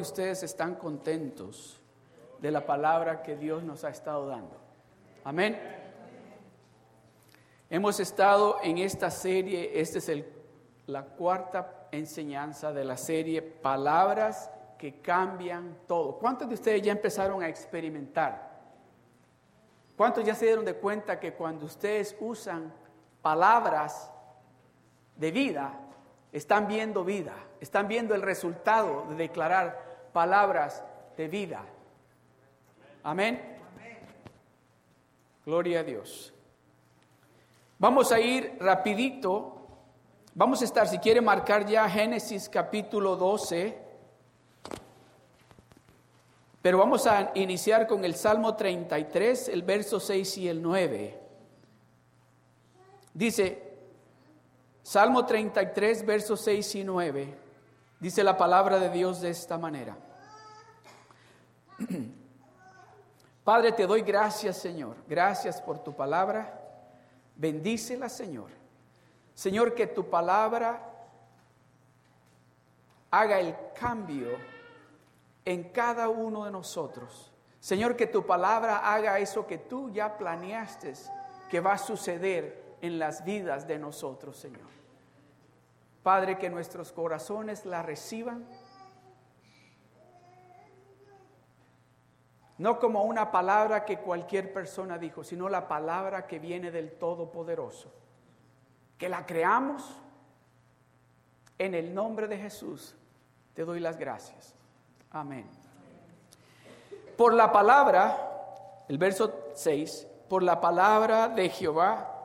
¿Cuántos de ustedes están contentos de la palabra que Dios nos ha estado dando? Amén. Hemos estado en esta serie, esta es la cuarta enseñanza de la serie Palabras que cambian todo. ¿Cuántos de ustedes ya empezaron a experimentar? ¿Cuántos ya se dieron de cuenta que cuando ustedes usan palabras de vida, están viendo vida, están viendo el resultado de declarar palabras de vida? Amén. Gloria a Dios. Vamos a ir rapidito. Vamos a estar, si quiere marcar ya Génesis capítulo 12. Pero vamos a iniciar con el Salmo 33, el verso 6 y el 9. Dice, Salmo 33, versos 6 y 9, dice la palabra de Dios de esta manera. Padre, te doy gracias, Señor. Gracias por tu palabra. Bendícela, Señor. Señor, que tu palabra haga el cambio en cada uno de nosotros. Señor, que tu palabra haga eso que tú ya planeaste que va a suceder en las vidas de nosotros, Señor. Padre, que nuestros corazones la reciban. No como una palabra que cualquier persona dijo, sino la palabra que viene del Todopoderoso. Que la creamos en el nombre de Jesús. Te doy las gracias. Amén. Por la palabra, el verso 6, por la palabra de Jehová,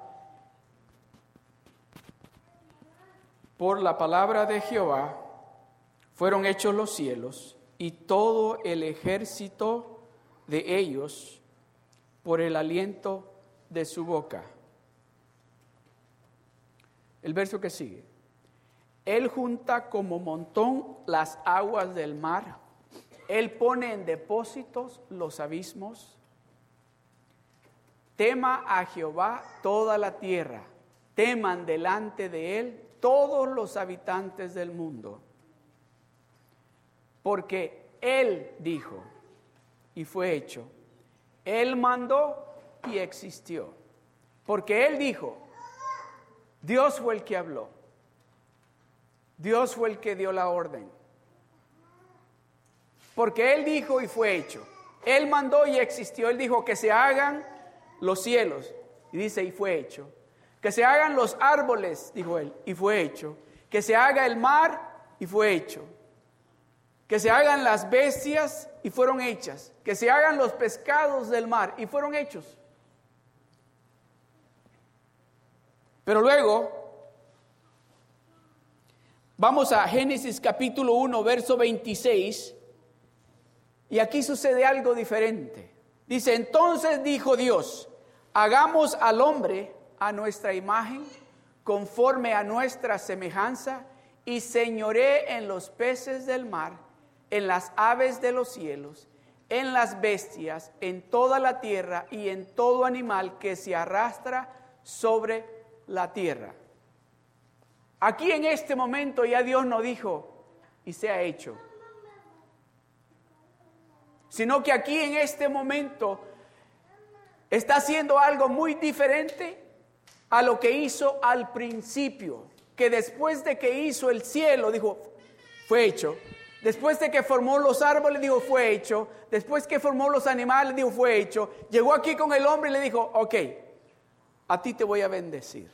por la palabra de Jehová fueron hechos los cielos y todo el ejército de ellos por el aliento de su boca. El verso que sigue. Él junta como montón las aguas del mar él pone en depósitos los abismos. Tema a Jehová toda la tierra. Teman delante de Él todos los habitantes del mundo. Porque Él dijo y fue hecho. Él mandó y existió. Porque Él dijo, Dios fue el que habló. Dios fue el que dio la orden. Porque Él dijo y fue hecho. Él mandó y existió. Él dijo que se hagan los cielos. Y dice, y fue hecho. Que se hagan los árboles, dijo Él, y fue hecho. Que se haga el mar, y fue hecho. Que se hagan las bestias, y fueron hechas. Que se hagan los pescados del mar, y fueron hechos. Pero luego, vamos a Génesis capítulo 1, verso 26 y aquí sucede algo diferente. Dice, entonces dijo Dios, hagamos al hombre a nuestra imagen, conforme a nuestra semejanza, y señoré en los peces del mar, en las aves de los cielos, en las bestias, en toda la tierra y en todo animal que se arrastra sobre la tierra. Aquí en este momento ya Dios nos dijo, y se ha hecho sino que aquí en este momento está haciendo algo muy diferente a lo que hizo al principio, que después de que hizo el cielo, dijo, fue hecho. Después de que formó los árboles, dijo, fue hecho. Después que formó los animales, dijo, fue hecho. Llegó aquí con el hombre y le dijo, ok, a ti te voy a bendecir.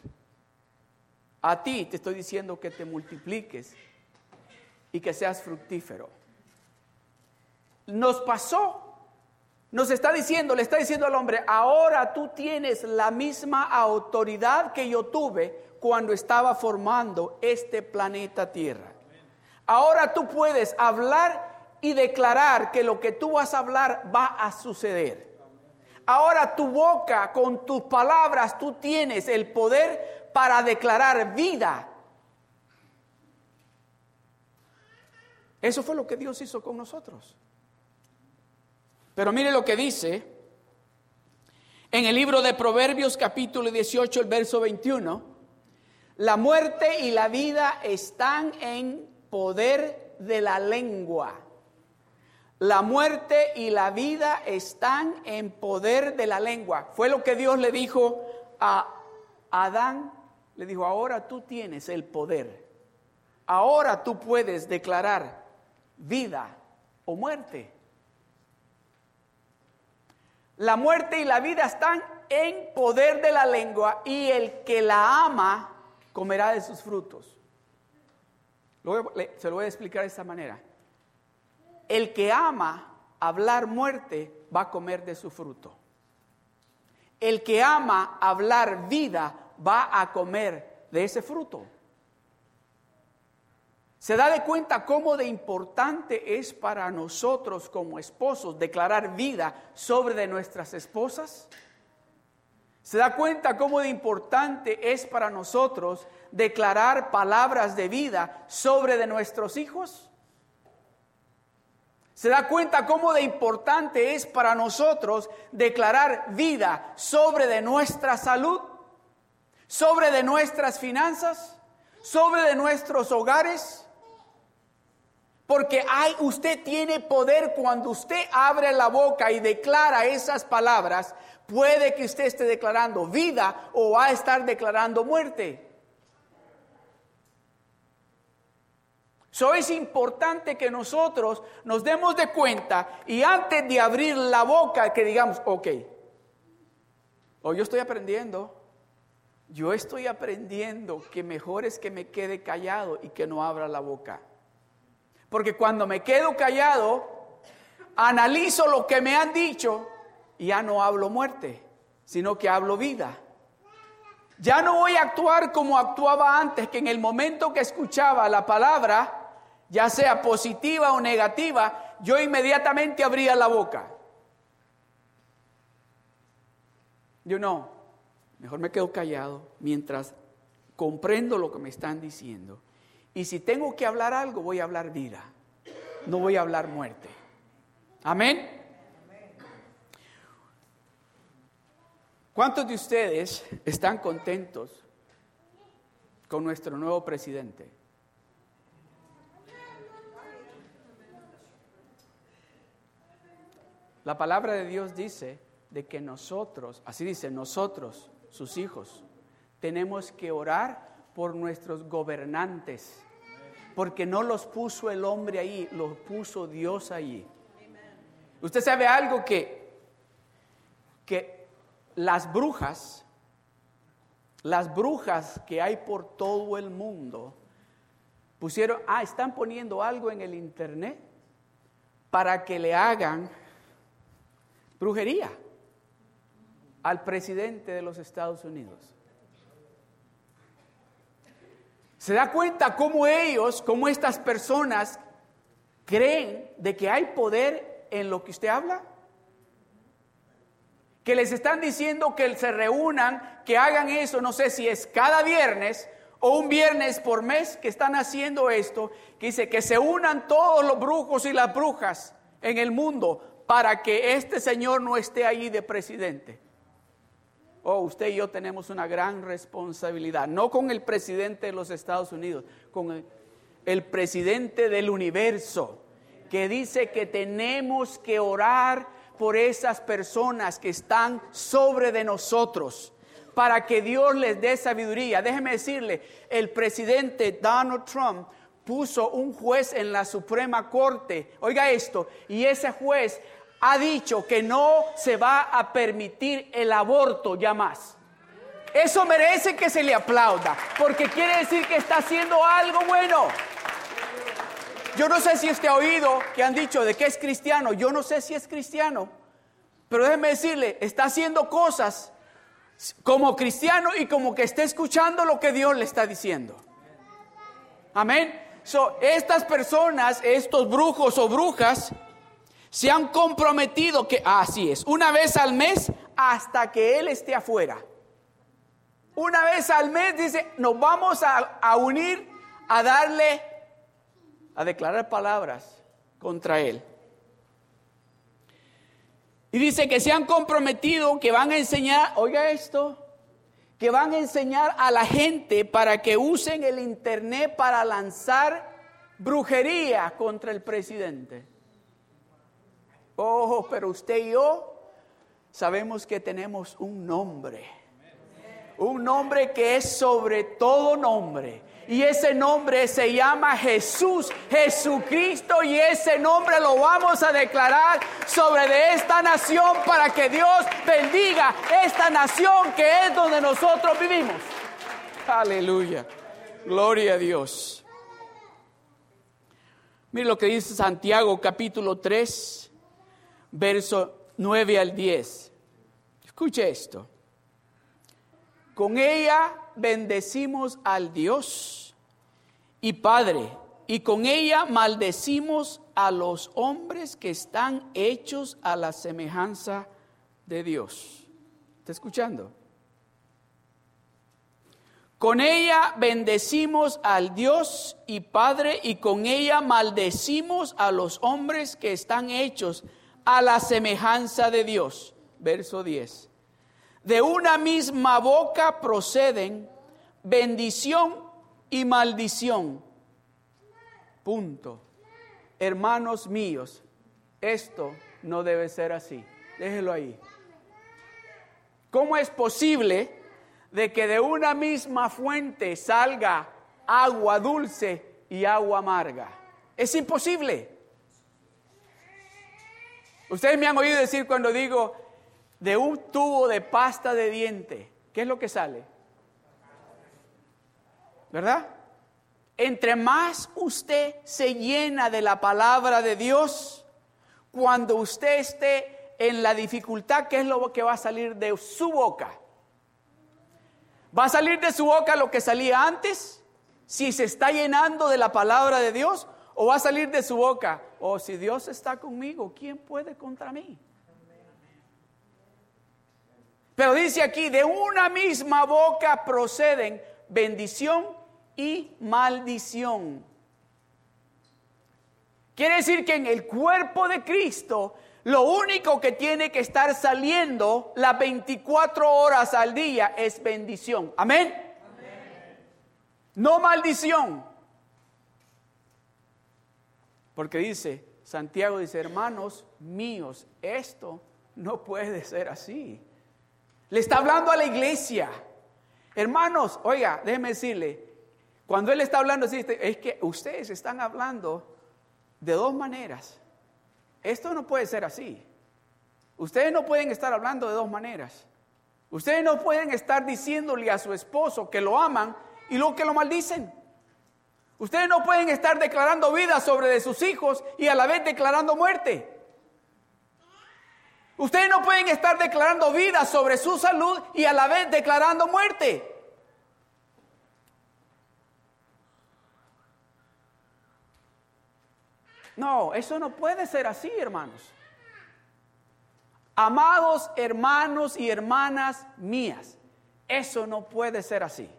A ti te estoy diciendo que te multipliques y que seas fructífero nos pasó. Nos está diciendo, le está diciendo al hombre, ahora tú tienes la misma autoridad que yo tuve cuando estaba formando este planeta Tierra. Ahora tú puedes hablar y declarar que lo que tú vas a hablar va a suceder. Ahora tu boca, con tus palabras, tú tienes el poder para declarar vida. Eso fue lo que Dios hizo con nosotros. Pero mire lo que dice en el libro de Proverbios capítulo 18, el verso 21. La muerte y la vida están en poder de la lengua. la muerte y la vida están en poder de la lengua. Fue lo que Dios le dijo a Adán. Le dijo, ahora tú tienes el poder. Ahora tú puedes declarar vida o muerte. La muerte y la vida están en poder de la lengua y el que la ama comerá de sus frutos. se lo voy a explicar de esta manera el que ama hablar muerte va a comer de su fruto. El que ama hablar vida va a comer de ese fruto. ¿Se da de cuenta cómo de importante es para nosotros como esposos declarar vida sobre de nuestras esposas? ¿Se da cuenta cómo de importante es para nosotros declarar palabras de vida sobre de nuestros hijos? ¿Se da cuenta cómo de importante es para nosotros declarar vida sobre de nuestra salud, sobre de nuestras finanzas, sobre de nuestros hogares? Porque hay, usted tiene poder cuando usted abre la boca y declara esas palabras, puede que usted esté declarando vida o va a estar declarando muerte. So es importante que nosotros nos demos de cuenta y antes de abrir la boca que digamos, ok, o yo estoy aprendiendo, yo estoy aprendiendo que mejor es que me quede callado y que no abra la boca. Porque cuando me quedo callado, analizo lo que me han dicho y ya no hablo muerte, sino que hablo vida. Ya no voy a actuar como actuaba antes, que en el momento que escuchaba la palabra, ya sea positiva o negativa, yo inmediatamente abría la boca. Yo no, mejor me quedo callado mientras comprendo lo que me están diciendo. Y si tengo que hablar algo, voy a hablar vida, no voy a hablar muerte. Amén. ¿Cuántos de ustedes están contentos con nuestro nuevo presidente? La palabra de Dios dice de que nosotros, así dice, nosotros, sus hijos, tenemos que orar por nuestros gobernantes, porque no los puso el hombre ahí, los puso Dios ahí. Usted sabe algo que, que las brujas, las brujas que hay por todo el mundo, pusieron, ah, están poniendo algo en el internet para que le hagan brujería al presidente de los Estados Unidos. ¿Se da cuenta cómo ellos, cómo estas personas creen de que hay poder en lo que usted habla? Que les están diciendo que se reúnan, que hagan eso, no sé si es cada viernes o un viernes por mes que están haciendo esto, que dice que se unan todos los brujos y las brujas en el mundo para que este señor no esté allí de presidente. Oh, usted y yo tenemos una gran responsabilidad, no con el presidente de los Estados Unidos, con el, presidente del universo, que dice que tenemos que orar por esas personas que están sobre de nosotros, para que Dios les dé sabiduría. Déjeme decirle, el presidente Donald Trump puso un juez en la Suprema Corte, oiga esto, y ese juez ha dicho que no se va a permitir el aborto ya más. Eso merece que se le aplauda, porque quiere decir que está haciendo algo bueno. Yo no sé si usted ha oído que han dicho de que es cristiano, yo no sé si es cristiano, pero déjeme decirle, está haciendo cosas como cristiano y como que está escuchando lo que Dios le está diciendo. Amén. So, estas personas, estos brujos o brujas, se han comprometido que, así es, una vez al mes hasta que Él esté afuera. Una vez al mes dice, nos vamos a, a unir a darle, a declarar palabras contra Él. Y dice que se han comprometido, que van a enseñar, oiga esto, que van a enseñar a la gente para que usen el Internet para lanzar brujería contra el presidente. Oh, pero usted y yo sabemos que tenemos un nombre. Un nombre que es sobre todo nombre. Y ese nombre se llama Jesús, Jesucristo. Y ese nombre lo vamos a declarar sobre esta nación para que Dios bendiga esta nación que es donde nosotros vivimos. Aleluya. Gloria a Dios. Mire lo que dice Santiago capítulo 3, verso 9 al 10. Escuche esto. Con ella bendecimos al Dios y Padre, y con ella maldecimos a los hombres que están hechos a la semejanza de Dios. ¿Está escuchando? Con ella bendecimos al Dios y Padre y con ella maldecimos a los hombres que están hechos a la semejanza de Dios. Verso 10. De una misma boca proceden bendición y maldición. Punto. Hermanos míos, esto no debe ser así. Déjelo ahí. ¿Cómo es posible? de que de una misma fuente salga agua dulce y agua amarga. Es imposible. Ustedes me han oído decir cuando digo de un tubo de pasta de diente, ¿qué es lo que sale? ¿Verdad? Entre más usted se llena de la palabra de Dios, cuando usted esté en la dificultad, ¿qué es lo que va a salir de su boca? ¿Va a salir de su boca lo que salía antes? Si se está llenando de la palabra de Dios. ¿O va a salir de su boca? O oh, si Dios está conmigo, ¿quién puede contra mí? Pero dice aquí, de una misma boca proceden bendición y maldición. Quiere decir que en el cuerpo de Cristo lo único que tiene que estar saliendo las 24 horas al día es bendición. Amén. No maldición. Porque dice, Santiago dice, hermanos míos, esto no puede ser así. Le está hablando a la iglesia. Hermanos, oiga, déjeme decirle, cuando él está hablando así, es que ustedes están hablando de dos maneras. Esto no puede ser así. Ustedes no pueden estar hablando de dos maneras. Ustedes no pueden estar diciéndole a su esposo que lo aman y luego que lo maldicen. Ustedes no pueden estar declarando vida sobre de sus hijos y a la vez declarando muerte. Ustedes no pueden estar declarando vida sobre su salud y a la vez declarando muerte. No, eso no puede ser así, hermanos. Amados hermanos y hermanas mías, eso no puede ser así.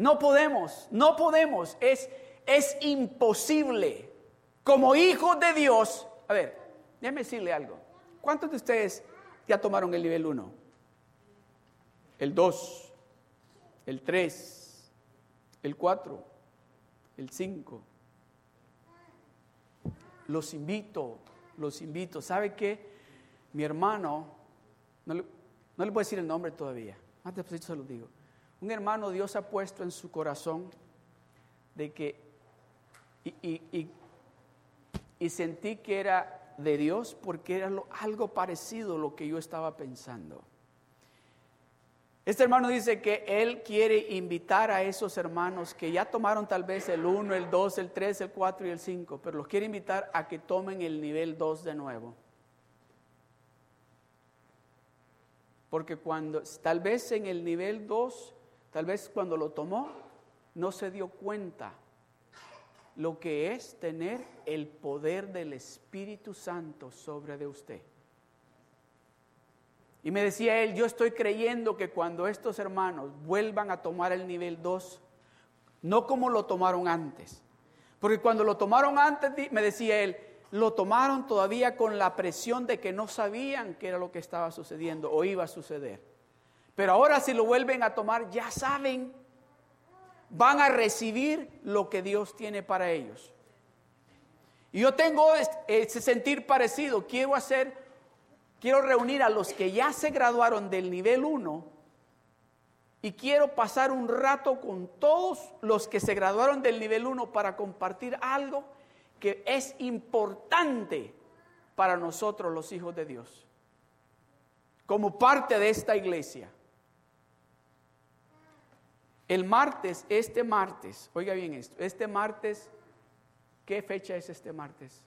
No podemos, no podemos, es, es imposible. Como hijos de Dios, a ver, déjeme decirle algo. ¿Cuántos de ustedes ya tomaron el nivel 1? El 2, el 3, el 4, el 5, los invito, los invito. ¿Sabe qué? Mi hermano, no le, no le puedo decir el nombre todavía, más después se lo digo. Un hermano Dios ha puesto en su corazón de que, y, sentí que era de Dios porque era algo parecido a lo que yo estaba pensando. Este hermano dice que él quiere invitar a esos hermanos que ya tomaron tal vez el 1, el 2, el 3, el 4 y el 5, pero los quiere invitar a que tomen el nivel 2 de nuevo. Porque cuando, tal vez en el nivel 2, tal vez cuando lo tomó, no se dio cuenta lo que es tener el poder del Espíritu Santo sobre de usted. Y me decía él, yo estoy creyendo que cuando estos hermanos vuelvan a tomar el nivel 2, no como lo tomaron antes, porque cuando lo tomaron antes, me decía él, lo tomaron todavía con la presión de que no sabían qué era lo que estaba sucediendo o iba a suceder. Pero ahora si lo vuelven a tomar, ya saben, van a recibir lo que Dios tiene para ellos. Y yo tengo ese sentir parecido. Quiero hacer, quiero reunir a los que ya se graduaron del nivel 1 y quiero pasar un rato con todos los que se graduaron del nivel 1 para compartir algo que es importante para nosotros los hijos de Dios, como parte de esta iglesia. El martes, este martes, oiga bien esto, este martes ¿Qué fecha es este martes?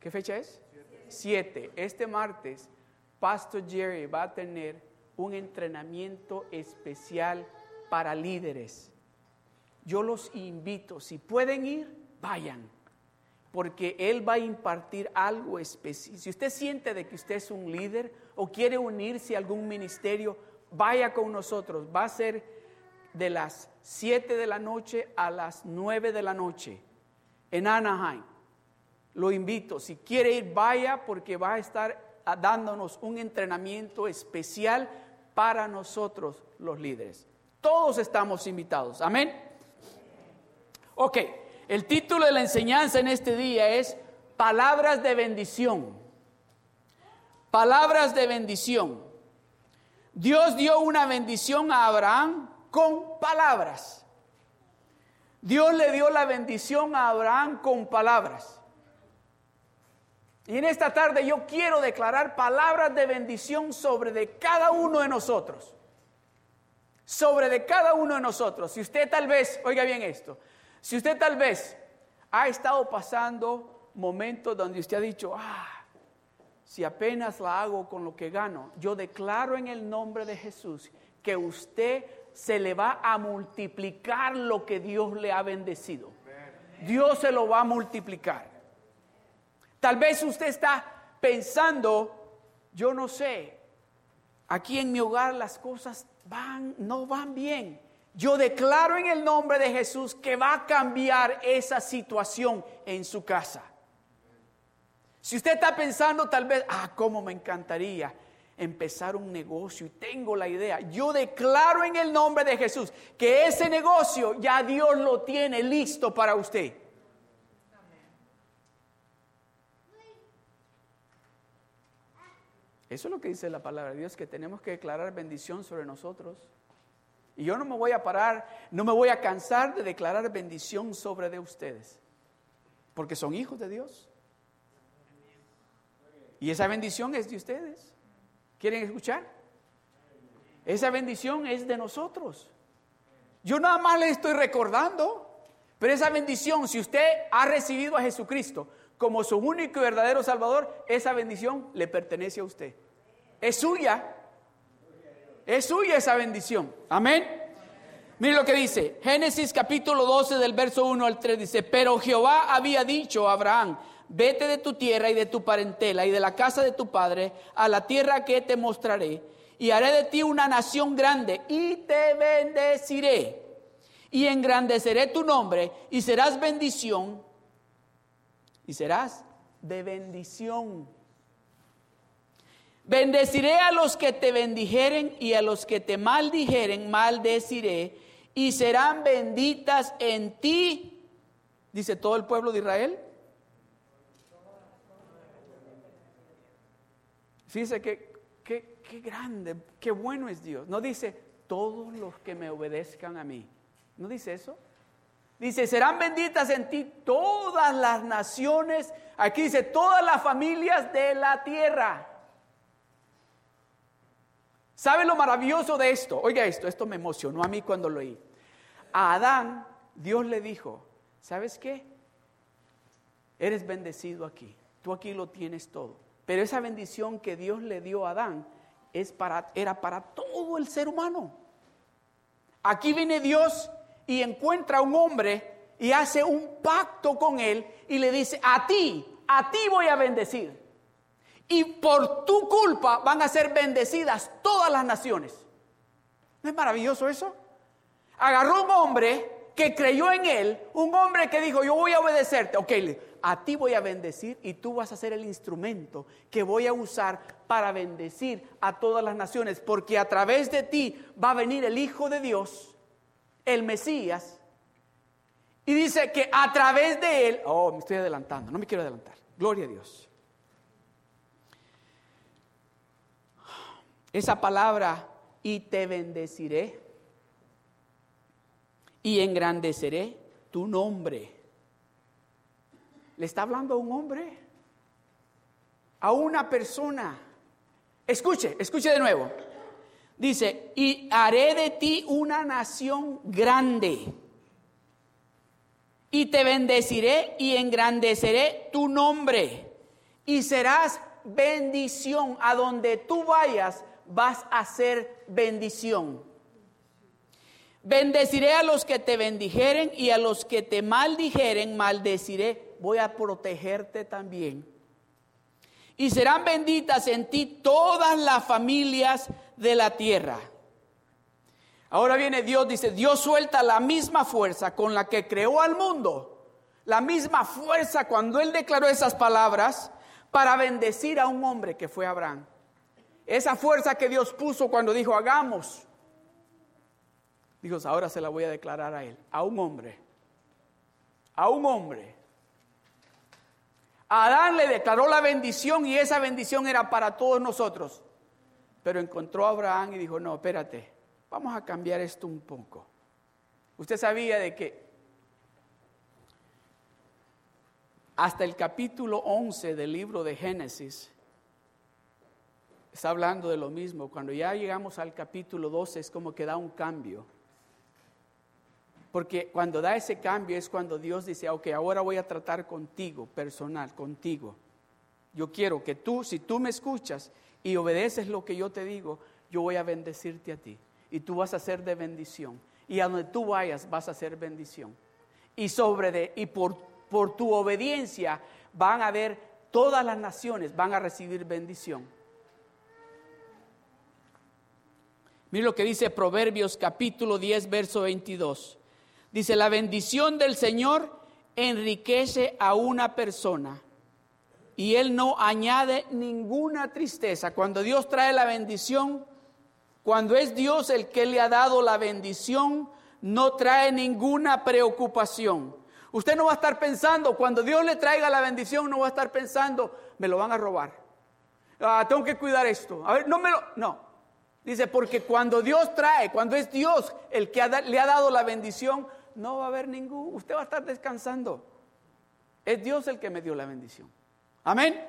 ¿Qué fecha es? Siete. Este martes, Pastor Jerry va a tener un entrenamiento especial para líderes. Yo los invito, si pueden ir, vayan, porque Él va a impartir algo especial. Si usted siente de que usted es un líder o quiere unirse a algún ministerio, vaya con nosotros. Va a ser de las 7 de la noche a las 9 de la noche en Anaheim. Lo invito, si quiere ir, vaya porque va a estar dándonos un entrenamiento especial para nosotros los líderes. Todos estamos invitados. Amén. Ok, el título de la enseñanza en este día es Palabras de bendición. Palabras de bendición. Dios dio una bendición a Abraham con palabras. Dios le dio la bendición a Abraham con palabras. Y en esta tarde yo quiero declarar palabras de bendición sobre de cada uno de nosotros. Sobre de cada uno de nosotros. Si usted tal vez, oiga bien esto, si usted tal vez ha estado pasando momentos donde usted ha dicho, ah, si apenas la hago con lo que gano, yo declaro en el nombre de Jesús que usted se le va a multiplicar lo que Dios le ha bendecido. Dios se lo va a multiplicar. Tal vez usted está pensando, yo no sé, aquí en mi hogar las cosas van, no van bien. Yo declaro en el nombre de Jesús que va a cambiar esa situación en su casa. Si usted está pensando tal vez, ah, cómo me encantaría empezar un negocio y tengo la idea. Yo declaro en el nombre de Jesús que ese negocio ya Dios lo tiene listo para usted. Eso es lo que dice la palabra de Dios, que tenemos que declarar bendición sobre nosotros. Y yo no me voy a parar, no me voy a cansar de declarar bendición sobre de ustedes, porque son hijos de Dios. Y esa bendición es de ustedes. ¿Quieren escuchar? Esa bendición es de nosotros. Yo nada más le estoy recordando, pero esa bendición, si usted ha recibido a Jesucristo como su único y verdadero Salvador, esa bendición le pertenece a usted. Es suya. Es suya esa bendición. Amén. Mire lo que dice. Génesis capítulo 12 del verso 1 al 3 dice, pero Jehová había dicho a Abraham, vete de tu tierra y de tu parentela y de la casa de tu padre a la tierra que te mostraré, y haré de ti una nación grande y te bendeciré y engrandeceré tu nombre y serás bendición y serás de bendición. Bendeciré a los que te bendijeren y a los que te maldijeren maldeciré y serán benditas en ti, dice todo el pueblo de Israel. Fíjese que, qué grande, qué bueno es Dios. No dice todos los que me obedezcan a mí. ¿No dice eso? Dice, serán benditas en ti todas las naciones. Aquí dice, todas las familias de la tierra. ¿Sabe lo maravilloso de esto? Oiga esto, esto me emocionó a mí cuando lo oí. A Adán, Dios le dijo, ¿sabes qué? Eres bendecido aquí. Tú aquí lo tienes todo. Pero esa bendición que Dios le dio a Adán es para, era para todo el ser humano. Aquí viene Dios y encuentra a un hombre y hace un pacto con él y le dice, a ti, a ti voy a bendecir. Y por tu culpa van a ser bendecidas todas las naciones. ¿No es maravilloso eso? Agarró un hombre que creyó en él, un hombre que dijo, yo voy a obedecerte. Ok, a ti voy a bendecir y tú vas a ser el instrumento que voy a usar para bendecir a todas las naciones, porque a través de ti va a venir el Hijo de Dios, el Mesías, Y dice que a través de él, oh, me estoy adelantando, no me quiero adelantar. Gloria a Dios. Esa palabra, y te bendeciré, y engrandeceré tu nombre. ¿Le está hablando a un hombre? A una persona. Escuche, escuche de nuevo. Dice, y haré de ti una nación grande. Y te bendeciré y engrandeceré tu nombre. Y serás bendición. A donde tú vayas, vas a ser bendición. Bendeciré a los que te bendijeren y a los que te maldijeren, maldeciré. Voy a protegerte también. Y serán benditas en ti todas las familias de la tierra. Ahora viene Dios, dice, Dios suelta la misma fuerza con la que creó al mundo, la misma fuerza cuando Él declaró esas palabras para bendecir a un hombre que fue Abraham. Esa fuerza que Dios puso cuando dijo, hagamos. Dios, ahora se la voy a declarar a Él, a un hombre, a un hombre. Adán le declaró la bendición y esa bendición era para todos nosotros. Pero encontró a Abraham y dijo, no, espérate, vamos a cambiar esto un poco. Usted sabía de que hasta el capítulo 11 del libro de Génesis está hablando de lo mismo. Cuando ya llegamos al capítulo 12 es como que da un cambio. Porque cuando da ese cambio es cuando Dios dice, ok, ahora voy a tratar contigo, personal, contigo. Yo quiero que tú, si tú me escuchas y obedeces lo que yo te digo, yo voy a bendecirte a ti. Y tú vas a ser de bendición. Y a donde tú vayas vas a ser bendición. Y sobre de, y por, por tu obediencia van a ver todas las naciones, van a recibir bendición. Mira lo que dice Proverbios capítulo 10, verso 22. Dice, la bendición del Señor enriquece a una persona y Él no añade ninguna tristeza. Cuando Dios trae la bendición, cuando es Dios el que le ha dado la bendición, no trae ninguna preocupación. Usted no va a estar pensando, cuando Dios le traiga la bendición, no va a estar pensando, me lo van a robar. Ah, tengo que cuidar esto. A ver, no me lo. No, Dice, porque cuando Dios trae, cuando es Dios el que le ha dado la bendición, no va a haber ningún, usted va a estar descansando. Es Dios el que me dio la bendición. Amén.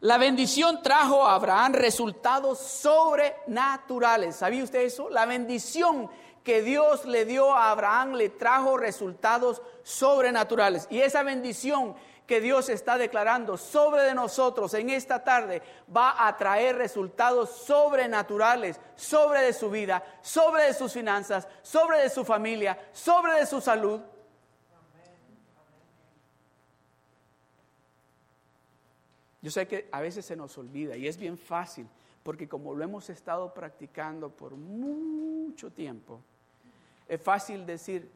La bendición trajo a Abraham resultados sobrenaturales. ¿Sabía usted eso? La bendición que Dios le dio a Abraham le trajo resultados sobrenaturales. Y esa bendición que Dios está declarando sobre de nosotros en esta tarde va a traer resultados sobrenaturales sobre de su vida, sobre de sus finanzas, sobre de su familia, sobre de su salud. Yo sé que a veces se nos olvida y es bien fácil, porque como lo hemos estado practicando por mucho tiempo, es fácil decir,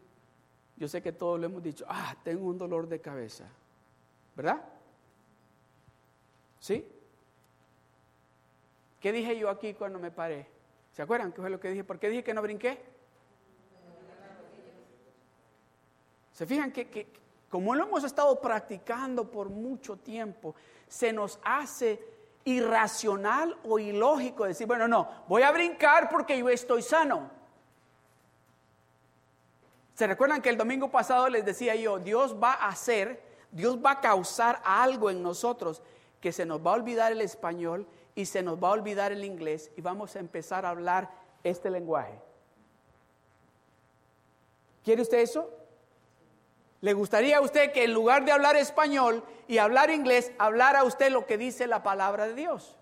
yo sé que todos lo hemos dicho, ah, tengo un dolor de cabeza. ¿Verdad? ¿Sí? ¿Qué dije yo aquí cuando me paré? ¿Se acuerdan qué fue lo que dije? ¿Por qué dije que no brinqué? ¿Se fijan que, como lo hemos estado practicando por mucho tiempo, se nos hace irracional o ilógico decir, bueno, no, voy a brincar porque yo estoy sano. ¿Se recuerdan que el domingo pasado les decía yo, Dios va a hacer Dios va a causar algo en nosotros que se nos va a olvidar el español y se nos va a olvidar el inglés y vamos a empezar a hablar este lenguaje. ¿Quiere usted eso? ¿Le gustaría a usted que en lugar de hablar español y hablar inglés, hablara usted lo que dice la palabra de Dios?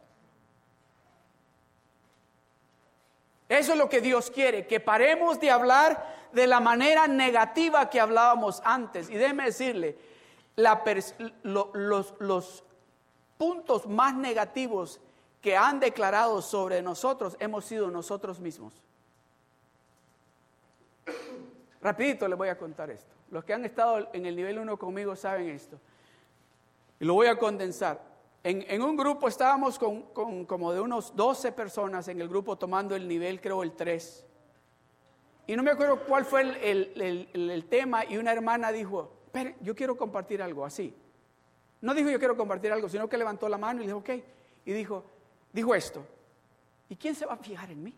Eso es lo que Dios quiere, que paremos de hablar de la manera negativa que hablábamos antes. Y déjeme decirle, los, puntos más negativos que han declarado sobre nosotros hemos sido nosotros mismos. Rapidito les voy a contar esto. Los que han estado en el nivel 1 conmigo saben esto. Y lo voy a condensar. En, un grupo estábamos con, como de unos 12 personas en el grupo tomando el nivel, creo, el 3. Y no me acuerdo cuál fue el, tema y una hermana dijo, pero yo quiero compartir algo así. No dijo yo quiero compartir algo, sino que levantó la mano y dijo, ok. Y dijo, dijo esto, ¿y quién se va a fijar en mí?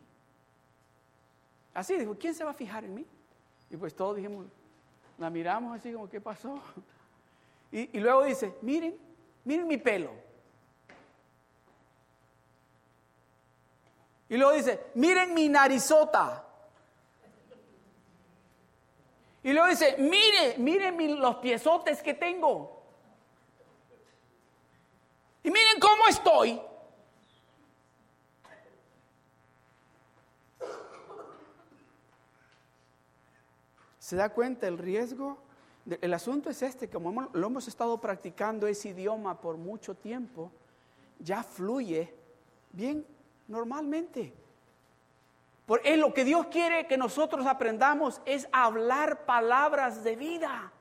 Así dijo, ¿quién se va a fijar en mí? Y pues todos dijimos, la miramos así como, ¿qué pasó? Y, y luego dice, miren, miren mi pelo. Y luego dice, miren mi narizota. Y luego dice, mire, miren los piezotes que tengo. Y miren cómo estoy. ¿Se da cuenta el riesgo? El asunto es este, como lo hemos estado practicando ese idioma por mucho tiempo, ya fluye bien normalmente. Porque lo que Dios quiere que nosotros aprendamos es hablar palabras de vida.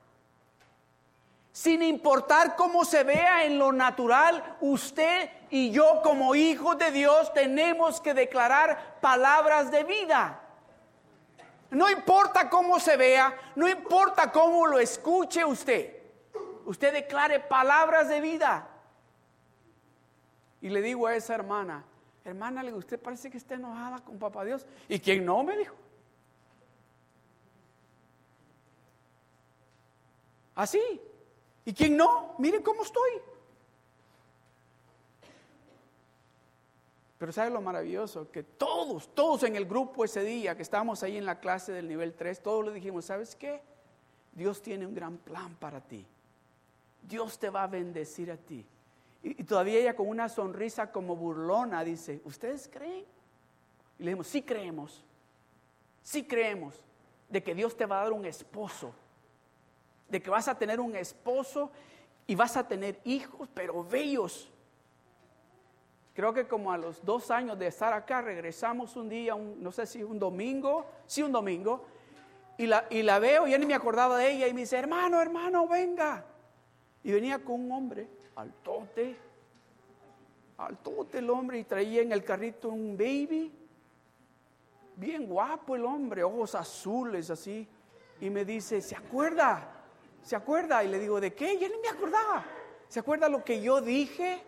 Sin importar cómo se vea en lo natural, usted y yo como hijos de Dios tenemos que declarar palabras de vida. No importa cómo se vea, no importa cómo lo escuche usted. Usted declare palabras de vida. Y le digo a esa hermana, hermana, usted parece que está enojada con papá Dios. ¿Y quién no? Me dijo. Así. ¿Y quién no? Mire cómo estoy. Pero ¿sabe lo maravilloso? Que todos, todos en el grupo ese día que estábamos ahí en la clase del nivel 3, todos le dijimos, ¿sabes qué? Dios tiene un gran plan para ti. Dios te va a bendecir a ti. Y, todavía ella con una sonrisa como burlona dice, ¿ustedes creen? Y le dijimos, sí creemos, sí creemos de que Dios te va a dar un esposo, de que vas a tener un esposo y vas a tener hijos, pero bellos. Creo que como a los dos años de estar acá, regresamos un día, no sé si un domingo, sí un domingo, y la, y la veo, y ya ni me acordaba de ella, y me dice, hermano, hermano, venga. Y venía con un hombre altote, altote el hombre y traía en el carrito un baby, bien guapo el hombre, ojos azules así, y me dice, ¿se acuerda? ¿Se acuerda? Y le digo, ¿de qué? Ya ni me acordaba. ¿Se acuerda lo que yo dije?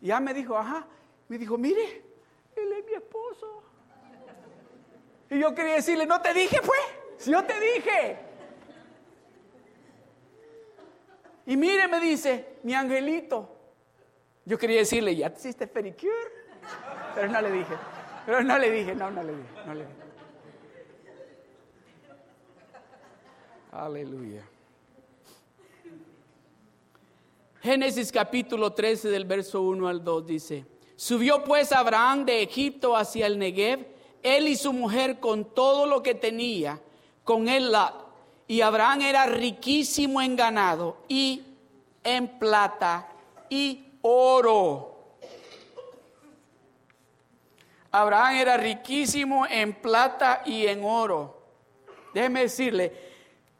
Y ya me dijo, ajá, me dijo, mire, él es mi esposo. Y yo quería decirle, no te dije, pues, si yo te dije. Y mire, me dice, mi angelito. Yo quería decirle, ¿ya te hiciste pedicure? Pero no le dije. Pero no le dije, no, no le dije. No le dije. Aleluya. Génesis capítulo 13 del verso 1 al 2 dice, subió pues Abraham de Egipto hacia el Negev, él y su mujer con todo lo que tenía, con él la y Abraham era riquísimo en ganado y en plata y oro. Abraham era riquísimo en plata y en oro. Déjeme decirle,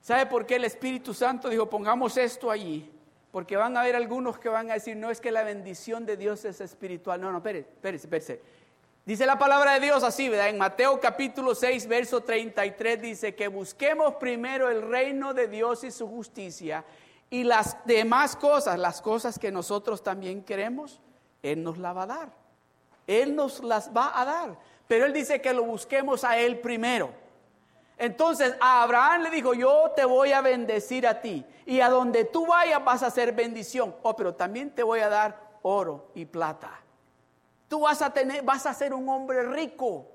¿sabe por qué el Espíritu Santo dijo, pongamos esto allí? Porque van a haber algunos que van a decir, no es que la bendición de Dios es espiritual. No, no, espérese, espérese, espérese. Dice la palabra de Dios así, ¿verdad? En Mateo capítulo 6, verso 33 dice que busquemos primero el reino de Dios y su justicia y las demás cosas, las cosas que nosotros también queremos, Él nos las va a dar. Él nos las va a dar. Pero Él dice que lo busquemos a Él primero. Entonces a Abraham le dijo, yo te voy a bendecir a ti. Y a donde tú vayas vas a hacer bendición. Oh, pero también te voy a dar oro y plata. Tú vas a tener, vas a ser un hombre rico.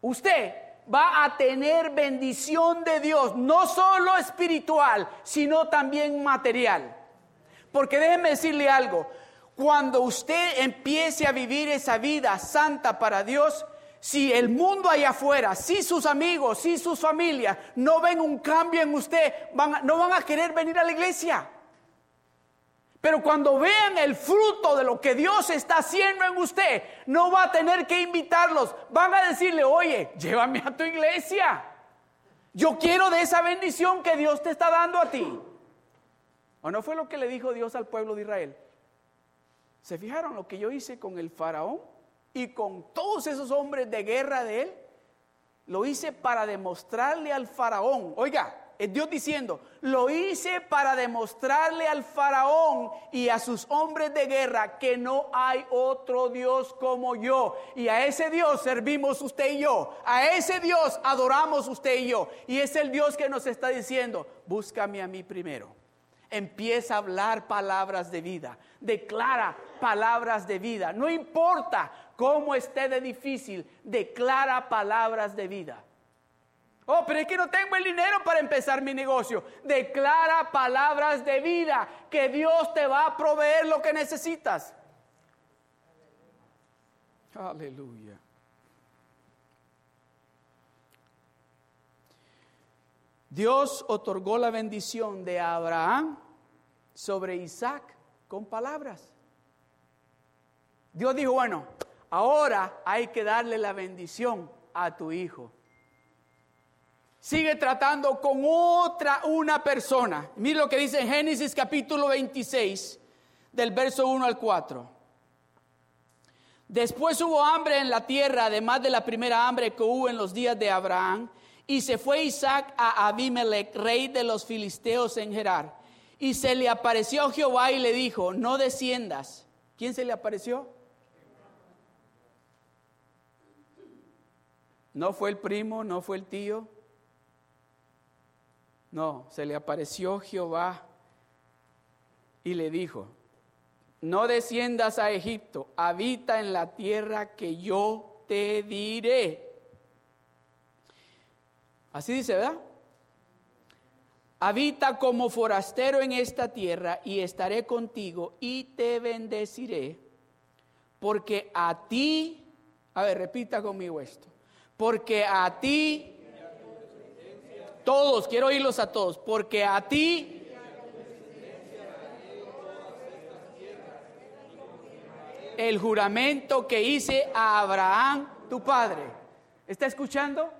Usted va a tener bendición de Dios, no solo espiritual, sino también material. Porque déjeme decirle algo, cuando usted empiece a vivir esa vida santa para Dios, si el mundo allá afuera, si sus amigos, si sus familias no ven un cambio en usted, no van a querer venir a la iglesia. Pero cuando vean el fruto de lo que Dios está haciendo en usted, no va a tener que invitarlos. Van a decirle, oye, llévame a tu iglesia. Yo quiero de esa bendición que Dios te está dando a ti. ¿O no fue lo que le dijo Dios al pueblo de Israel? ¿Se fijaron lo que yo hice con el faraón? y con todos esos hombres de guerra de él, lo hice para demostrarle al faraón, oiga, es Dios diciendo, lo hice para demostrarle al faraón y a sus hombres de guerra que no hay otro Dios como yo. Y a ese Dios servimos usted y yo. A ese Dios adoramos usted y yo. Y es el Dios que nos está diciendo, búscame a mí primero. Empieza a hablar palabras de vida. Declara palabras de vida. No importa cómo esté de difícil, declara palabras de vida. Oh, pero es que no tengo el dinero para empezar mi negocio. Declara palabras de vida, que Dios te va a proveer lo que necesitas. Aleluya. Dios otorgó la bendición de Abraham sobre Isaac con palabras. Dios dijo, bueno, ahora hay que darle la bendición a tu hijo sigue tratando con otra, una persona. Mira lo que dice en Génesis capítulo 26, del verso 1 al 4. Después hubo hambre en la tierra, además de la primera hambre que hubo en los días de Abraham, y se fue Isaac a Abimelech, rey de los filisteos en Gerar. Y se le apareció Jehová y le dijo, no desciendas. ¿Quién se le apareció? No fue el primo, no fue el tío, no, se le apareció Jehová y le dijo, no desciendas a Egipto, habita en la tierra que yo te diré. Así dice, ¿verdad? Habita como forastero en esta tierra y estaré contigo y te bendeciré, porque a ti, a ver, repita conmigo esto, porque a ti todos, quiero oírlos a todos, porque a ti el juramento que hice a Abraham, tu padre. ¿Está escuchando?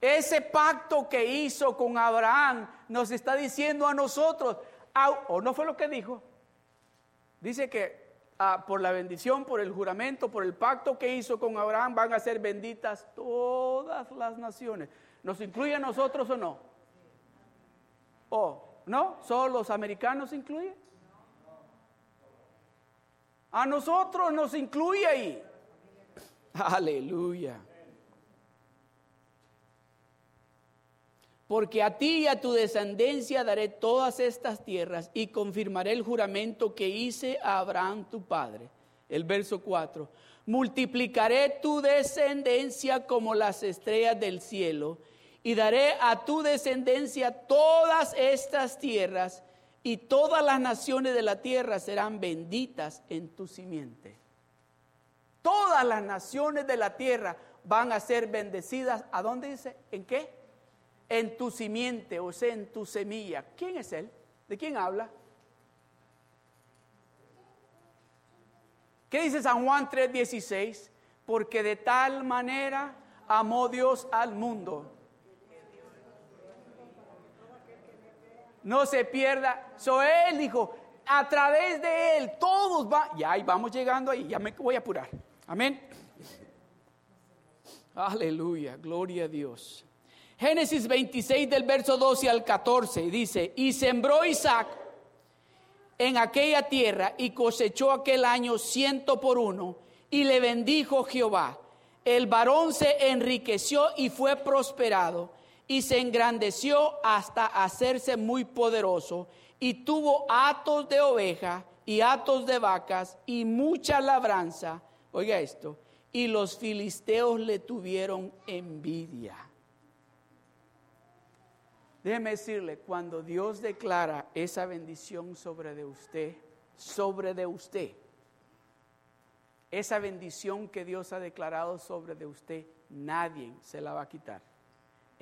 Ese pacto que hizo con Abraham nos está diciendo a nosotros, o no fue lo que dijo, dice que ah, por la bendición, por el juramento, por el pacto que hizo con Abraham van a ser benditas todas las naciones. ¿Nos incluye a nosotros o no? ¿O no? ¿Solo los americanos incluye? A nosotros nos incluye ahí. Aleluya. Porque a ti y a tu descendencia daré todas estas tierras y confirmaré el juramento que hice a Abraham tu padre. El verso 4. Multiplicaré tu descendencia como las estrellas del cielo y daré a tu descendencia todas estas tierras y todas las naciones de la tierra serán benditas en tu simiente. Todas las naciones de la tierra van a ser bendecidas. ¿A dónde dice? ¿En qué? En tu simiente, o sea, en tu semilla. ¿Quién es él? ¿De quién habla? ¿Qué dice San Juan 3:16? Porque de tal manera amó Dios al mundo no se pierda. So él dijo, a través de él, todos van, ya ahí vamos llegando ahí, ya me voy a apurar. Amén. Aleluya, gloria a Dios. Génesis 26 del verso 12 al 14 dice, y sembró Isaac en aquella tierra y cosechó aquel año ciento por uno y le bendijo Jehová. El varón se enriqueció y fue prosperado y se engrandeció hasta hacerse muy poderoso y tuvo atos de oveja y atos de vacas y mucha labranza. Oiga esto, y los filisteos le tuvieron envidia. Déjeme decirle, cuando Dios declara esa bendición sobre de usted, sobre de usted, esa bendición que Dios ha declarado sobre de usted, nadie se la va a quitar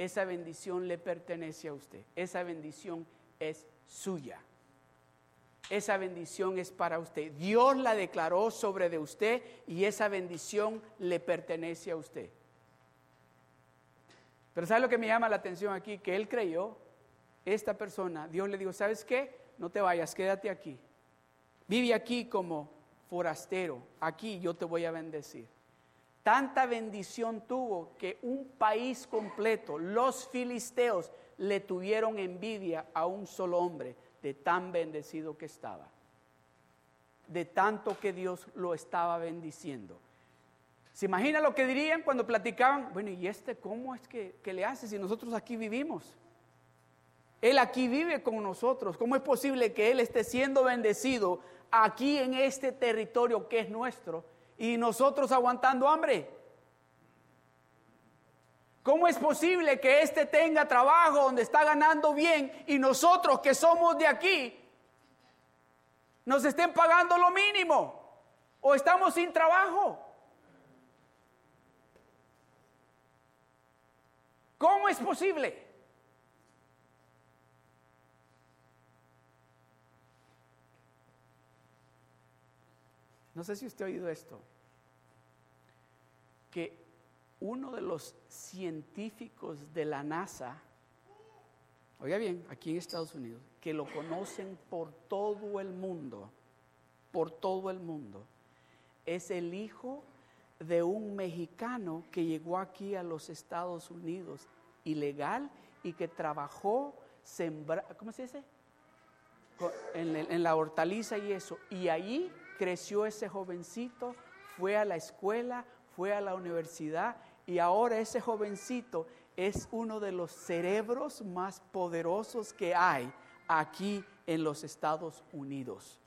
esa bendición le pertenece a usted. Esa bendición es suya. Esa bendición es para usted. Dios la declaró sobre de usted y esa bendición le pertenece a usted. Pero ¿sabe lo que me llama la atención aquí? Que él creyó, esta persona, Dios le dijo, ¿sabes qué? No te vayas, quédate aquí. Vive aquí como forastero. Aquí yo te voy a bendecir. Tanta bendición tuvo que un país completo, los filisteos, le tuvieron envidia a un solo hombre de tan bendecido que estaba. De tanto que Dios lo estaba bendiciendo. ¿Se imagina lo que dirían cuando platicaban? Bueno, ¿y este cómo es que, le hace si nosotros aquí vivimos? Él aquí vive con nosotros. ¿Cómo es posible que Él esté siendo bendecido aquí en este territorio que es nuestro y nosotros aguantando hambre? ¿Cómo es posible que éste tenga trabajo donde está ganando bien y nosotros que somos de aquí nos estén pagando lo mínimo o estamos sin trabajo? ¿Cómo es posible? No sé si usted ha oído esto, que uno de los científicos de la NASA, oiga bien, aquí en Estados Unidos, que lo conocen por todo el mundo, por todo el mundo, es el hijo de un mexicano que llegó aquí a los Estados Unidos ilegal y que trabajó sembra, ¿cómo se dice? En, en la hortaliza y eso. Y ahí creció ese jovencito, fue a la escuela, fue a la universidad y ahora ese jovencito es uno de los cerebros más poderosos que hay aquí en los Estados Unidos.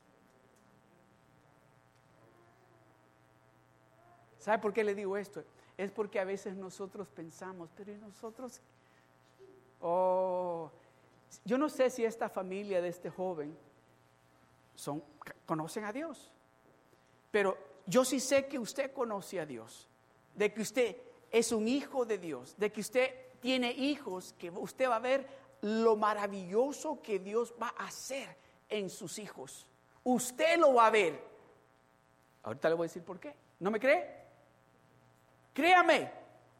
¿Sabe por qué le digo esto? Es porque a veces nosotros pensamos, pero nosotros? Oh, yo no sé si esta familia de este joven son, conocen a Dios. Pero yo sí sé que usted conoce a Dios, de que usted es un hijo de Dios, de que usted tiene hijos, que usted va a ver lo maravilloso que Dios va a hacer en sus hijos. Usted lo va a ver. Ahorita le voy a decir por qué. ¿No me cree? Créame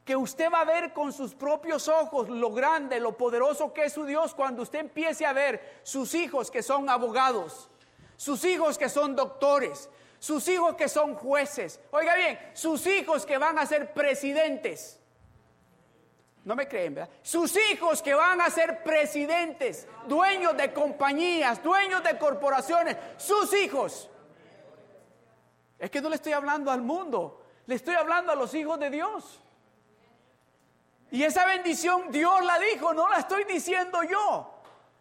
que usted va a ver con sus propios ojos lo grande, lo poderoso que es su Dios cuando usted empiece a ver sus hijos que son abogados, sus hijos que son doctores, sus hijos que son jueces, oiga bien, sus hijos que van a ser presidentes. No me creen, ¿verdad? Sus hijos que van a ser presidentes, dueños de compañías, dueños de corporaciones, sus hijos. Es que no le estoy hablando al mundo, le estoy hablando a los hijos de Dios. Y esa bendición Dios la dijo, no la estoy diciendo yo.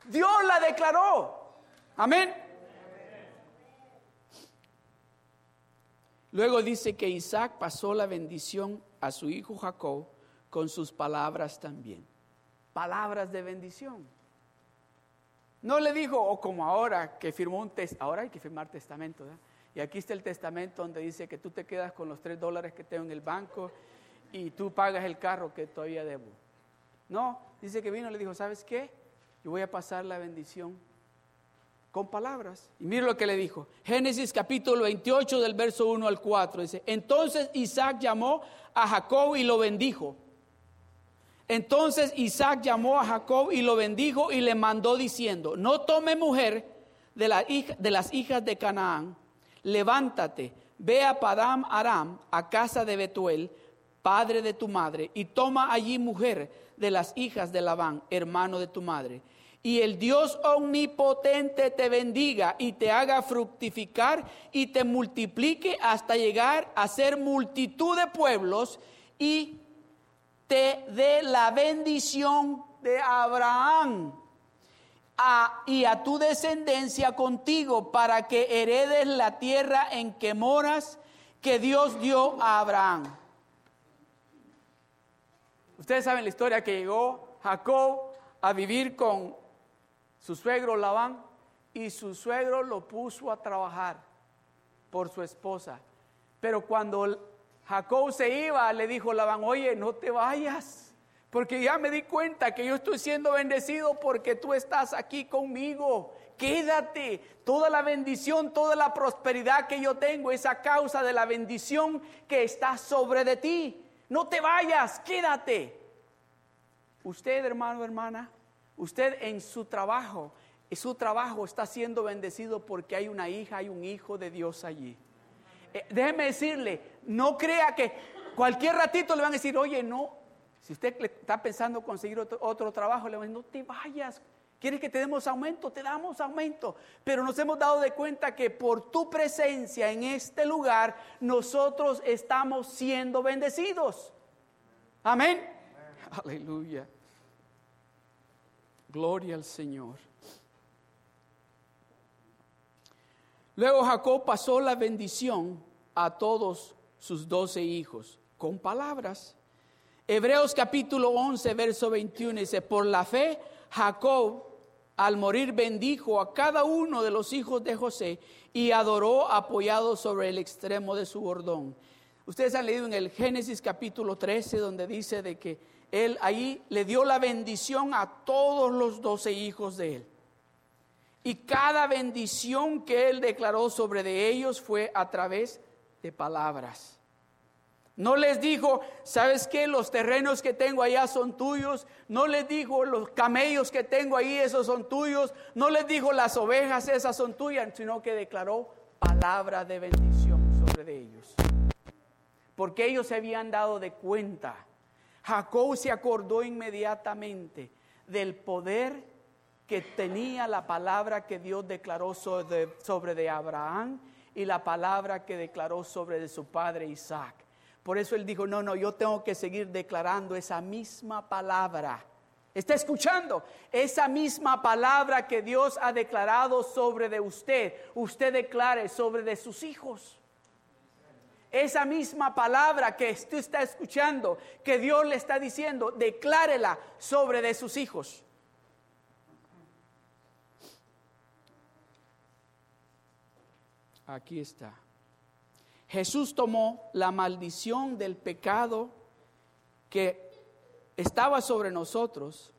Dios la declaró. Amén. Luego dice que Isaac pasó la bendición a su hijo Jacob con sus palabras también. Palabras de bendición. No le dijo, o como ahora que firmó un testamento, ahora hay que firmar testamento, Y aquí está el testamento donde dice que tú te quedas con los tres dólares que tengo en el banco y tú pagas el carro que todavía debo. No, dice que vino y le dijo, ¿sabes qué? Yo voy a pasar la bendición con palabras. Y mire lo que le dijo. Génesis capítulo 28 del verso 1 al 4. Dice, entonces Isaac llamó a Jacob y lo bendijo. Entonces Isaac llamó a Jacob y lo bendijo y le mandó diciendo, no tome mujer de, la de las hijas de Canaán, levántate, ve a Padam Aram, a casa de Betuel, padre de tu madre, y toma allí mujer de las hijas de Labán, hermano de tu madre y el Dios omnipotente te bendiga y te haga fructificar y te multiplique hasta llegar a ser multitud de pueblos y te dé la bendición de Abraham y a tu descendencia contigo para que heredes la tierra en que moras que Dios dio a Abraham. Ustedes saben la historia que llegó Jacob a vivir con su suegro Labán, y su suegro lo puso a trabajar por su esposa. Pero cuando Jacob se iba, le dijo Labán, oye, no te vayas, porque ya me di cuenta que yo estoy siendo bendecido porque tú estás aquí conmigo. Quédate, toda la bendición, toda la prosperidad que yo tengo es a causa de la bendición que está sobre de ti. No te vayas, quédate. Usted, hermano, hermana, Usted en su trabajo, su trabajo está siendo bendecido porque hay una hija, hay un hijo de Dios allí. Eh, déjeme decirle, no crea que Cualquier ratito le van a decir, oye, no, si usted está pensando conseguir otro, trabajo, le van a decir, no te vayas. ¿Quieres que te demos aumento? Te damos aumento. Pero nos hemos dado de cuenta que por tu presencia en este lugar, nosotros estamos siendo bendecidos. Amén. Aleluya. Gloria al Señor. Luego Jacob pasó la bendición a todos sus doce hijos con palabras. Hebreos capítulo 11, verso 21 dice, por la fe Jacob al morir bendijo a cada uno de los hijos de José y adoró apoyado sobre el extremo de su bordón. Ustedes han leído en el Génesis capítulo 13 donde dice de que él ahí le dio la bendición a todos los doce hijos de él. Y cada bendición que él declaró sobre de ellos fue a través de palabras. No les dijo, ¿sabes qué? Los terrenos que tengo allá son tuyos. No les dijo, los camellos que tengo ahí, esos son tuyos. No les dijo, las ovejas, esas son tuyas, sino que declaró palabra de bendición sobre de ellos. Porque ellos se habían dado de cuenta. Jacob se acordó inmediatamente del poder que tenía la palabra que Dios declaró sobre, de Abraham y la palabra que declaró sobre de su padre Isaac. Por eso él dijo, no, no, yo tengo que seguir declarando esa misma palabra. Está escuchando esa misma palabra que Dios ha declarado sobre de usted. Usted declare sobre de sus hijos. Esa misma palabra que usted está escuchando, que Dios le está diciendo, declárela sobre de sus hijos. Aquí está. Jesús tomó la maldición del pecado que estaba sobre nosotros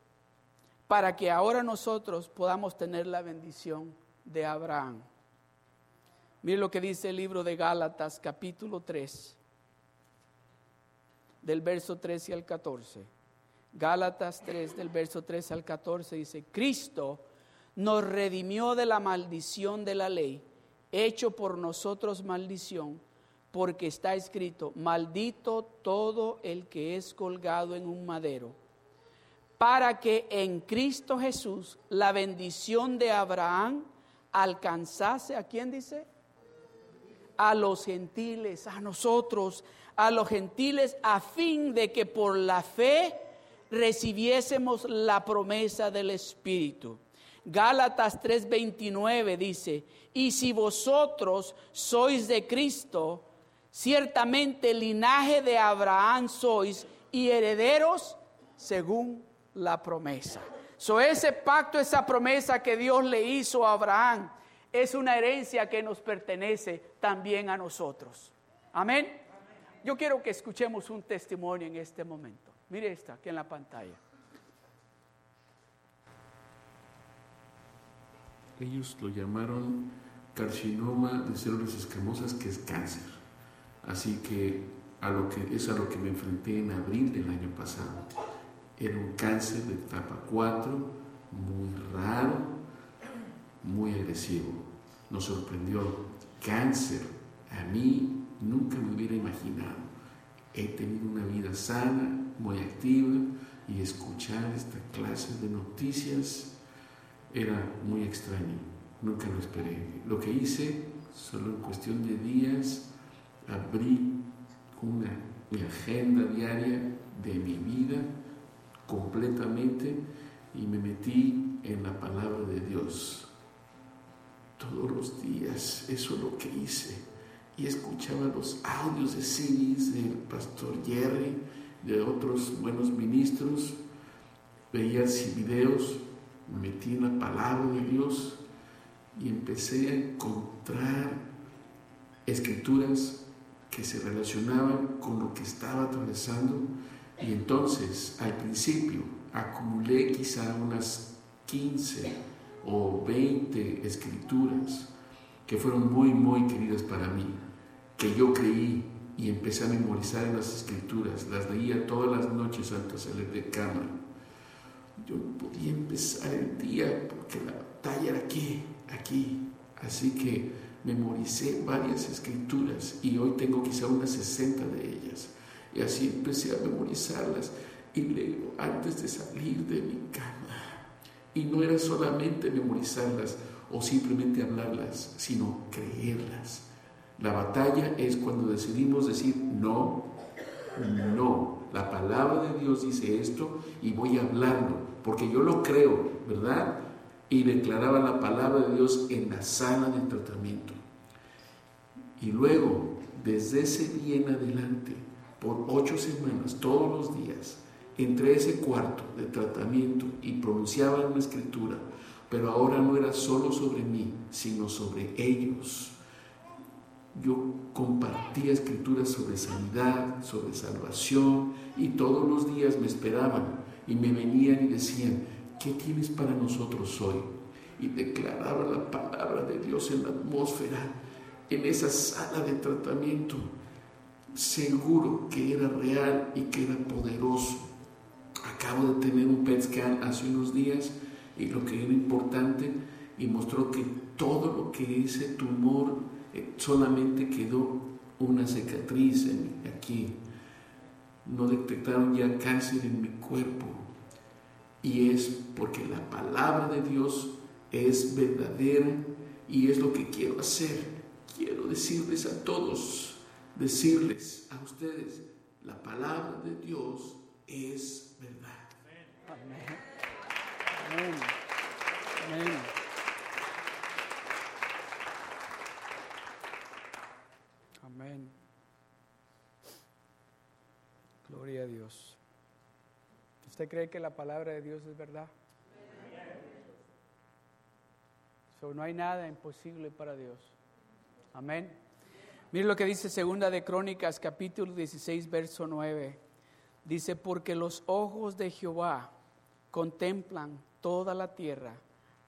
para que ahora nosotros podamos tener la bendición de Abraham. Mire lo que dice el libro de Gálatas capítulo 3, del verso 13 al 14. Gálatas 3 del verso 13 al 14 dice, Cristo nos redimió de la maldición de la ley, hecho por nosotros maldición porque está escrito, maldito todo el que es colgado en un madero, para que en Cristo Jesús la bendición de Abraham alcanzase, ¿a quién dice? A los gentiles, a nosotros, a los gentiles, a fin de que por la fe recibiésemos la promesa del Espíritu. Gálatas 3:29 dice, y si vosotros sois de Cristo, ciertamente linaje de Abraham sois y herederos según la promesa. So ese pacto, esa promesa que Dios le hizo a Abraham, es una herencia que nos pertenece también a nosotros. Amén. Yo quiero que escuchemos un testimonio en este momento. Mire esta aquí en la pantalla. Ellos lo llamaron carcinoma de células escamosas, que es cáncer. Así que, a lo que es a lo que me enfrenté en abril del año pasado. Era un cáncer de etapa 4, muy raro, muy agresivo. Nos sorprendió. Cáncer, a mí nunca me hubiera imaginado. He tenido una vida sana, muy activa y escuchar esta clase de noticias era muy extraño. Nunca lo esperé. Lo que hice, solo en cuestión de días, abrí una, mi agenda diaria de mi vida completamente y me metí en la palabra de Dios. Todos los días, eso es lo que hice. Y escuchaba los audios de CDs del pastor Jerry, de otros buenos ministros, veía videos, me metí en la palabra de Dios y empecé a encontrar escrituras que se relacionaban con lo que estaba atravesando. Y entonces al principio acumulé quizá unas 15 o 20 escrituras que fueron muy, muy queridas para mí, que yo creí y empecé a memorizar en las escrituras, las leía todas las noches antes de salir de cama. Yo podía empezar el día porque la batalla era aquí, aquí. Así que memoricé varias escrituras y hoy tengo quizá unas 60 de ellas. Y así empecé a memorizarlas y leo antes de salir de mi cama. Y no era solamente memorizarlas o simplemente hablarlas, sino creerlas. La batalla es cuando decidimos decir no, no. La palabra de Dios dice esto y voy a hablarlo, porque yo lo creo, ¿verdad? Y declaraba la palabra de Dios en la sala de tratamiento. Y luego, desde ese día en adelante, por ocho semanas, todos los días, entre ese cuarto de tratamiento y pronunciaba una escritura, pero ahora no era solo sobre mí, sino sobre ellos. Yo compartía escrituras sobre sanidad, sobre salvación, y todos los días me esperaban y me venían y decían, ¿qué tienes para nosotros hoy? Y declaraba la palabra de Dios en la atmósfera, en esa sala de tratamiento, seguro que era real y que era poderoso. Acabo de tener un PET scan hace unos días y lo que era importante y mostró que todo lo que ese tumor eh, solamente quedó una cicatriz en, aquí. No detectaron ya cáncer en mi cuerpo. Y es porque la palabra de Dios es verdadera y es lo que quiero hacer. Quiero decirles a todos, decirles a ustedes, la palabra de Dios es. Amén. Amén. Amén. Gloria a Dios. ¿Usted cree que la palabra de Dios es verdad? No hay nada imposible para Dios. Amén. Mire lo que dice Segunda de Crónicas, capítulo 16, verso 9. Dice, porque los ojos de Jehová contemplan toda la tierra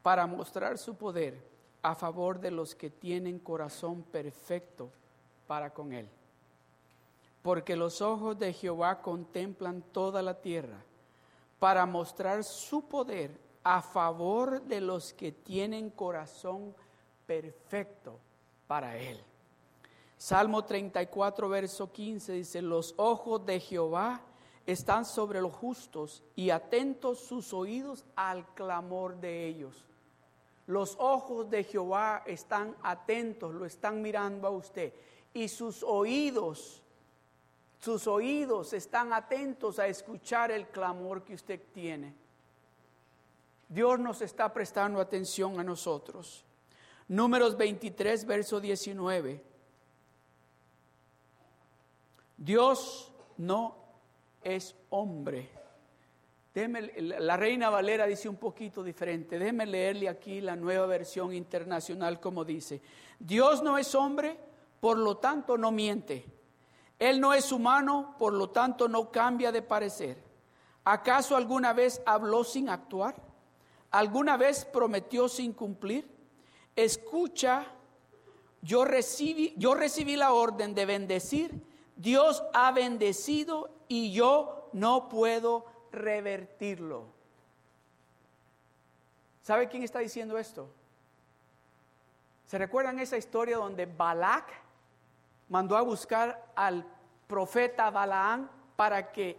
para mostrar su poder a favor de los que tienen corazón perfecto para con él. Porque los ojos de Jehová contemplan toda la tierra para mostrar su poder a favor de los que tienen corazón perfecto para él. Salmo 34, verso 15 dice, los ojos de Jehová están sobre los justos y atentos sus oídos al clamor de ellos. Los ojos de Jehová están atentos, lo están mirando a usted. Y sus oídos, sus oídos están atentos a escuchar el clamor que usted tiene. Dios nos está prestando atención a nosotros. Números 23, verso 19. Dios no es hombre. la Reina Valera dice un poquito diferente. Déjeme leerle aquí la nueva versión internacional como dice. Dios no es hombre, por lo tanto no miente. Él no es humano, por lo tanto no cambia de parecer. ¿Acaso alguna vez habló sin actuar? ¿Alguna vez prometió sin cumplir? Escucha, yo recibí, yo recibí la orden de bendecir. Dios ha bendecido y yo no puedo revertirlo. ¿Sabe quién está diciendo esto? ¿Se recuerdan esa historia donde Balak mandó a buscar al profeta Balaán para que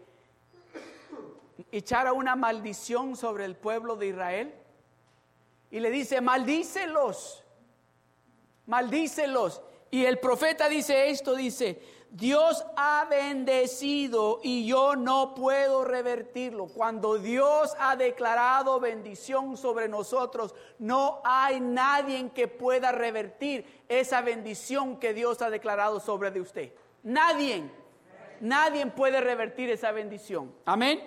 echara una maldición sobre el pueblo de Israel? Y le dice, maldícelos, maldícelos. Y el profeta dice esto, dice, Dios ha bendecido y yo no puedo revertirlo. Cuando Dios ha declarado bendición sobre nosotros, no hay nadie que pueda revertir esa bendición que Dios ha declarado sobre de usted. Nadie, nadie puede revertir esa bendición. Amén.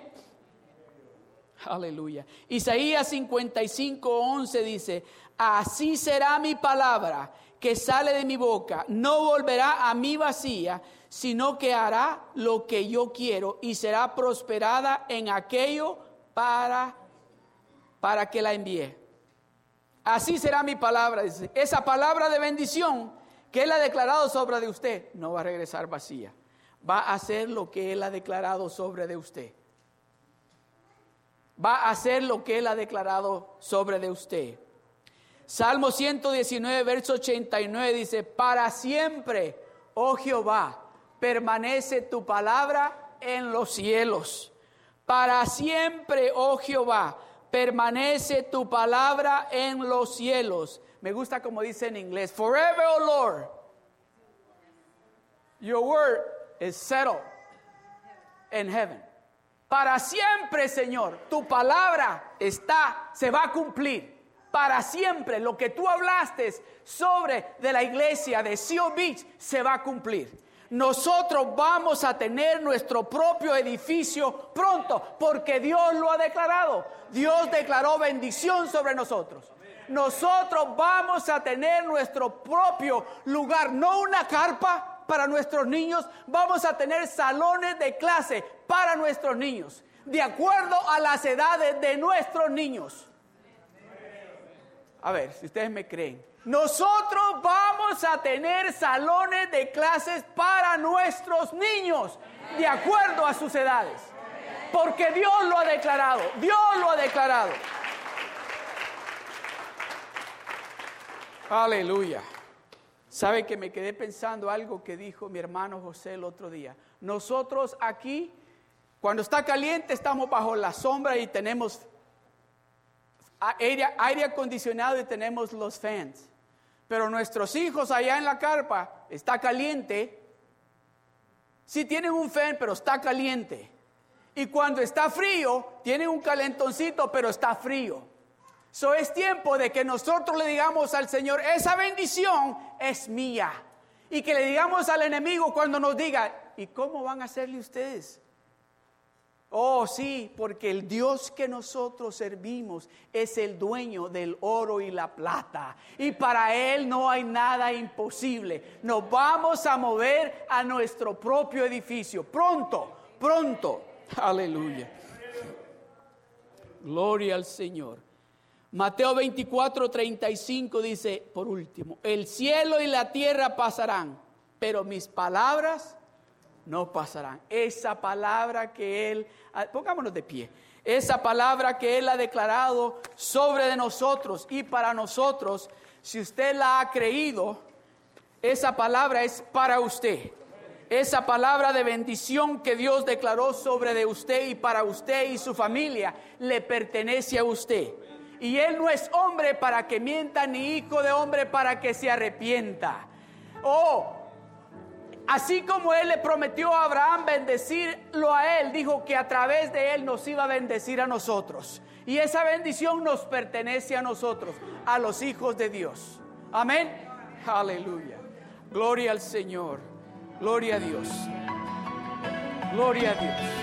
Aleluya. Isaías 55, 11 dice, así será mi palabra que sale de mi boca no volverá a mí vacía, sino que hará lo que yo quiero y será prosperada en aquello para, para que la envíe. Así será mi palabra. Esa palabra de bendición que Él ha declarado sobre de usted no va a regresar vacía. Va a hacer lo que Él ha declarado sobre de usted. Va a hacer lo que Él ha declarado sobre de usted. Salmo 119, verso 89 dice, para siempre, oh Jehová, permanece tu palabra en los cielos. Para siempre, oh Jehová, permanece tu palabra en los cielos. Me gusta como dice en inglés, forever, oh Lord, your word is settled in heaven. Para siempre, Señor, tu palabra está, se va a cumplir. Para siempre, lo que tú hablaste sobre de la iglesia de Seal Beach se va a cumplir. Nosotros vamos a tener nuestro propio edificio pronto, porque Dios lo ha declarado. Dios declaró bendición sobre nosotros. Nosotros vamos a tener nuestro propio lugar, no una carpa, para nuestros niños, vamos a tener salones de clase para nuestros niños, de acuerdo a las edades de nuestros niños. A ver, si ustedes me creen. Nosotros vamos a tener salones de clases para nuestros niños, de acuerdo a sus edades. Porque Dios lo ha declarado, Dios lo ha declarado. Aleluya. ¿Sabe que me quedé pensando algo que dijo mi hermano José el otro día? Nosotros aquí, cuando está caliente, estamos bajo la sombra y tenemos aire, acondicionado y tenemos los fans. Pero nuestros hijos allá en la carpa está caliente. Sí tienen un fan, pero está caliente. Y cuando está frío, tienen un calentoncito, pero está frío. So es tiempo de que nosotros le digamos al Señor, esa bendición es mía. Y que le digamos al enemigo cuando nos diga, ¿y cómo van a hacerle ustedes? Oh, sí, porque el Dios que nosotros servimos es el dueño del oro y la plata. Y para Él no hay nada imposible. Nos vamos a mover a nuestro propio edificio. Pronto, pronto. Aleluya. Gloria al Señor. Mateo 24, 35 dice, por último, el cielo y la tierra pasarán, pero mis palabras no pasarán. Esa palabra que Él, pongámonos de pie, esa palabra que Él ha declarado sobre de nosotros y para nosotros, si usted la ha creído, esa palabra es para usted. Esa palabra de bendición que Dios declaró sobre de usted y para usted y su familia le pertenece a usted. Y él no es hombre para que mienta, ni hijo de hombre para que se arrepienta. Oh, así como él le prometió a Abraham bendecirlo a él, dijo que a través de él nos iba a bendecir a nosotros. Y esa bendición nos pertenece a nosotros, a los hijos de Dios. Amén. Aleluya. Gloria al Señor. Gloria a Dios. Gloria a Dios.